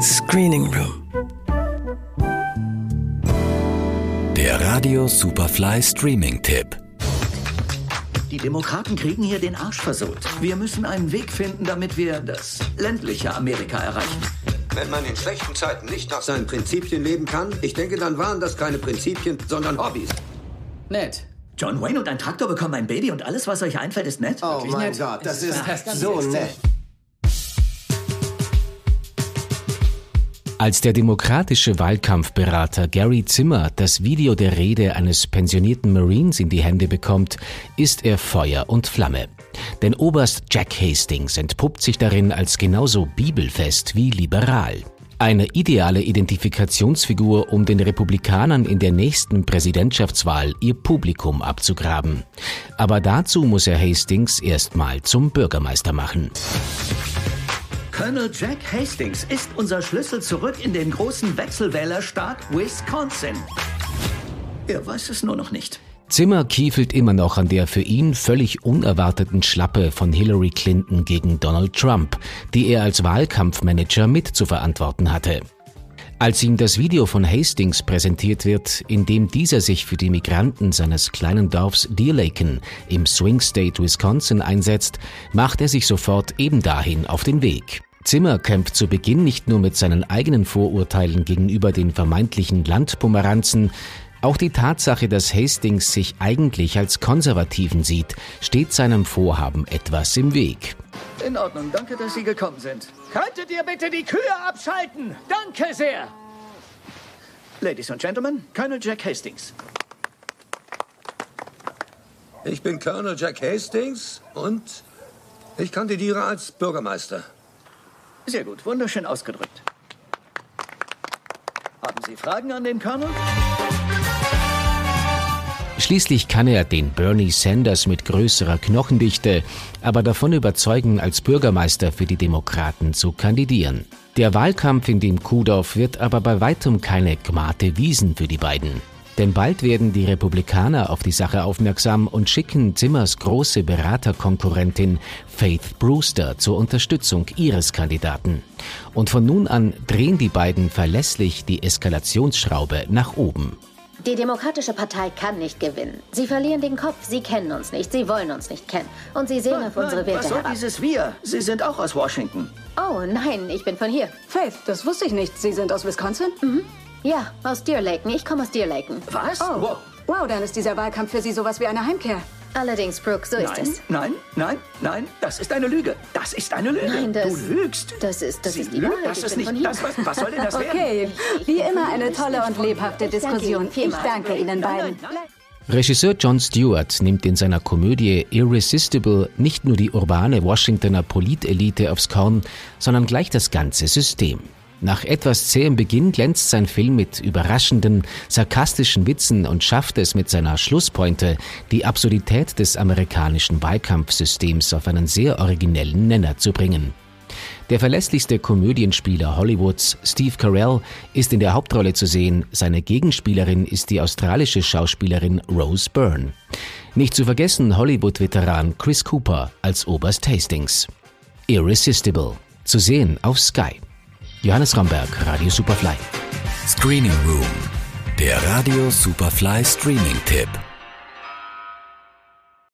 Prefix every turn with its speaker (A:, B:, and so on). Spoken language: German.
A: Screening Room.
B: Der Radio Superfly Streaming Tipp.
C: Die Demokraten kriegen hier den Arsch versohlt. Wir müssen einen Weg finden, damit wir das ländliche Amerika erreichen.
D: Wenn man in schlechten Zeiten nicht nach seinen Prinzipien leben kann, ich denke, dann waren das keine Prinzipien, sondern Hobbys.
C: Nett. John Wayne und ein Traktor bekommen ein Baby und alles, was euch einfällt, ist nett?
E: Oh
C: Wirklich
E: mein
C: nett?
E: Gott, das ist
C: Ja,
E: so nett.
F: Als der demokratische Wahlkampfberater Gary Zimmer das Video der Rede eines pensionierten Marines in die Hände bekommt, ist er Feuer und Flamme. Denn Oberst Jack Hastings entpuppt sich darin als genauso bibelfest wie liberal. Eine ideale Identifikationsfigur, um den Republikanern in der nächsten Präsidentschaftswahl ihr Publikum abzugraben. Aber dazu muss er Hastings erstmal zum Bürgermeister machen.
C: Colonel Jack Hastings ist unser Schlüssel zurück in den großen Wechselwählerstaat Wisconsin. Er weiß es nur noch nicht.
F: Zimmer kiefelt immer noch an der für ihn völlig unerwarteten Schlappe von Hillary Clinton gegen Donald Trump, die er als Wahlkampfmanager mit zu verantworten hatte. Als ihm das Video von Hastings präsentiert wird, in dem dieser sich für die Migranten seines kleinen Dorfs Deer Laken im Swing State Wisconsin einsetzt, macht er sich sofort eben dahin auf den Weg. Zimmer kämpft zu Beginn nicht nur mit seinen eigenen Vorurteilen gegenüber den vermeintlichen Landpomeranzen, auch die Tatsache, dass Hastings sich eigentlich als Konservativen sieht, steht seinem Vorhaben etwas im Weg.
C: In Ordnung, danke, dass Sie gekommen sind. Könntet ihr bitte die Kühe abschalten? Danke sehr. Ladies and Gentlemen, Colonel Jack Hastings.
D: Ich bin Colonel Jack Hastings und ich kandidiere als Bürgermeister.
C: Sehr gut, wunderschön ausgedrückt. Haben Sie Fragen an den Colonel?
F: Schließlich kann er den Bernie Sanders mit größerer Knochendichte aber davon überzeugen, als Bürgermeister für die Demokraten zu kandidieren. Der Wahlkampf in dem Kuhdorf wird aber bei weitem keine Gmate Wiesen für die beiden. Denn bald werden die Republikaner auf die Sache aufmerksam und schicken Zimmers große Beraterkonkurrentin Faith Brewster zur Unterstützung ihres Kandidaten. Und von nun an drehen die beiden verlässlich die Eskalationsschraube nach oben.
G: Die Demokratische Partei kann nicht gewinnen. Sie verlieren den Kopf, sie kennen uns nicht, sie wollen uns nicht kennen. Und sie sehen auf unsere
C: was
G: Werte
C: soll
G: herab.
C: dieses Wir? Sie sind auch aus Washington.
G: Oh nein, ich bin von hier.
H: Faith, das wusste ich nicht. Sie sind aus Wisconsin?
G: Ja, aus Deer Laken. Ich komme aus Deer Laken.
C: Was?
H: Oh.
C: Wow.
H: Wow, dann ist dieser Wahlkampf für Sie sowas wie eine Heimkehr.
G: Allerdings, Brooke, so ist
C: Nein,
G: es.
C: nein, nein, nein, das ist eine Lüge. Das ist eine Lüge.
G: Nein, das-
C: du lügst.
G: Das ist, das
C: Sie
G: ist die. Wahrheit.
C: Das
G: ich
C: ist nicht. Das, was, was soll denn das werden?
H: Okay, wie immer eine tolle und lebhafte Diskussion. Ich danke Ihnen beiden.
F: Regisseur Jon Stewart nimmt in seiner Komödie Irresistible nicht nur die urbane Washingtoner Politelite aufs Korn, sondern gleich das ganze System. Nach etwas zähem Beginn glänzt sein Film mit überraschenden, sarkastischen Witzen und schafft es mit seiner Schlusspointe, die Absurdität des amerikanischen Wahlkampfsystems auf einen sehr originellen Nenner zu bringen. Der verlässlichste Komödienspieler Hollywoods, Steve Carell, ist in der Hauptrolle zu sehen. Seine Gegenspielerin ist die australische Schauspielerin Rose Byrne. Nicht zu vergessen Hollywood-Veteran Chris Cooper als Oberst Hastings. Irresistible. Zu sehen auf Sky. Johannes Romberg, Radio Superfly.
B: Screening Room. Der Radio Superfly Streaming Tipp.